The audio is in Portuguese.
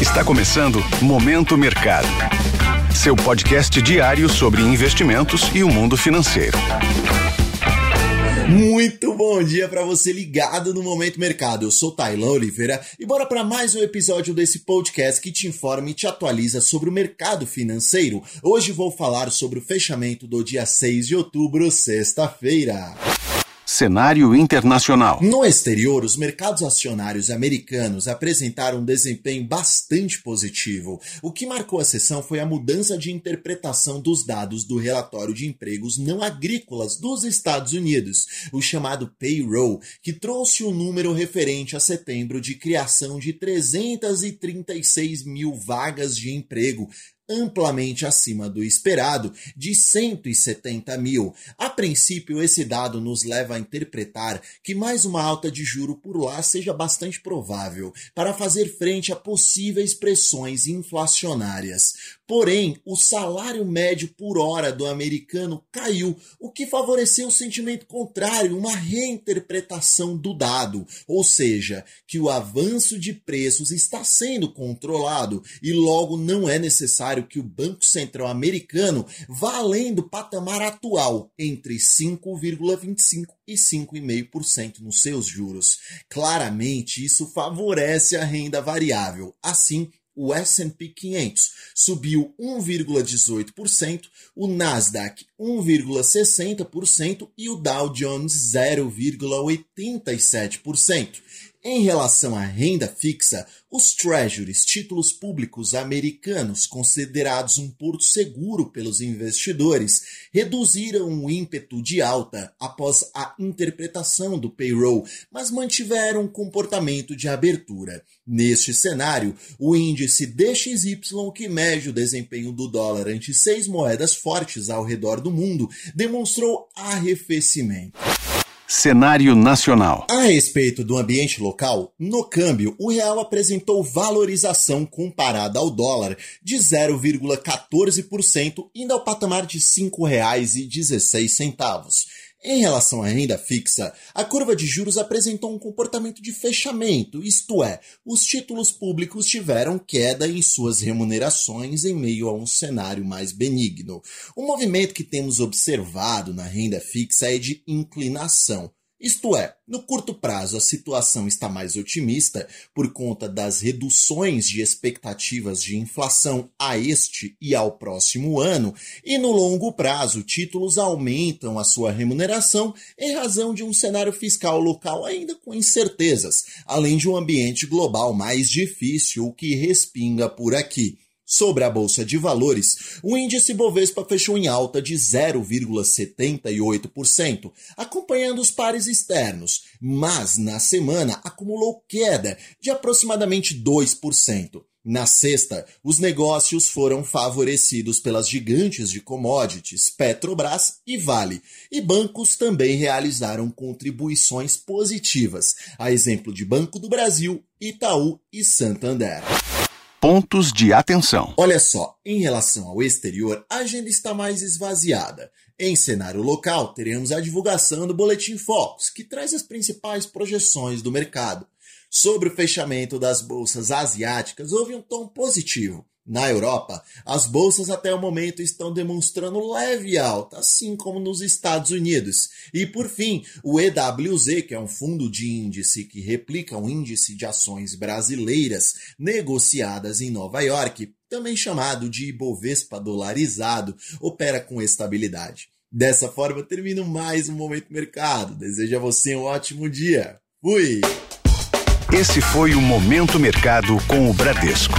Está começando Momento Mercado. Seu podcast diário sobre investimentos e o mundo financeiro. Muito bom dia para você ligado no Momento Mercado. Eu sou Tailão Oliveira e bora para mais um episódio desse podcast que te informa e te atualiza sobre o mercado financeiro. Hoje vou falar sobre o fechamento do dia 6 de outubro, sexta-feira. Cenário internacional. No exterior, os mercados acionários americanos apresentaram um desempenho bastante positivo. O que marcou a sessão foi a mudança de interpretação dos dados do relatório de empregos não agrícolas dos Estados Unidos, o chamado payroll, que trouxe o um número referente a setembro de criação de 336 mil vagas de emprego, amplamente acima do esperado, de 170 mil. A princípio, esse dado nos leva a interpretar que mais uma alta de juro por lá seja bastante provável para fazer frente a possíveis pressões inflacionárias. Porém, o salário médio por hora do americano caiu, o que favoreceu o sentimento contrário, uma reinterpretação do dado, ou seja, que o avanço de preços está sendo controlado e logo não é necessário que o Banco Central americano vá além do patamar atual, entre 5,25% e 5,5% nos seus juros. Claramente, isso favorece a renda variável. Assim, o S&P 500 subiu 1,18%, o Nasdaq 1,60% e o Dow Jones 0,87%. Em relação à renda fixa, os treasuries, títulos públicos americanos considerados um porto seguro pelos investidores, reduziram o ímpeto de alta após a interpretação do payroll, mas mantiveram um comportamento de abertura. Neste cenário, o índice DXY, que mede o desempenho do dólar ante seis moedas fortes ao redor do mundo, demonstrou arrefecimento. Cenário nacional. A respeito do ambiente local, no câmbio, o real apresentou valorização comparada ao dólar de 0,14%, indo ao patamar de R$ 5,16. Em relação à renda fixa, a curva de juros apresentou um comportamento de fechamento, isto é, os títulos públicos tiveram queda em suas remunerações em meio a um cenário mais benigno. O movimento que temos observado na renda fixa é de inclinação. Isto é, no curto prazo a situação está mais otimista por conta das reduções de expectativas de inflação a este e ao próximo ano, e no longo prazo títulos aumentam a sua remuneração em razão de um cenário fiscal local ainda com incertezas, além de um ambiente global mais difícil que respinga por aqui. Sobre a bolsa de valores, o índice Bovespa fechou em alta de 0,78%, acompanhando os pares externos, mas na semana acumulou queda de aproximadamente 2%. Na sexta, os negócios foram favorecidos pelas gigantes de commodities Petrobras e Vale, e bancos também realizaram contribuições positivas, a exemplo de Banco do Brasil, Itaú e Santander. Pontos de atenção. Olha só, em relação ao exterior, a agenda está mais esvaziada. Em cenário local, teremos a divulgação do Boletim Focus, que traz as principais projeções do mercado. Sobre o fechamento das bolsas asiáticas, houve um tom positivo. Na Europa, as bolsas até o momento estão demonstrando leve alta, assim como nos Estados Unidos. E por fim, o EWZ, que é um fundo de índice que replica o índice de ações brasileiras negociadas em Nova York, também chamado de Ibovespa dolarizado, opera com estabilidade. Dessa forma, termino mais um Momento Mercado. Desejo a você um ótimo dia. Fui! Esse foi o Momento Mercado com o Bradesco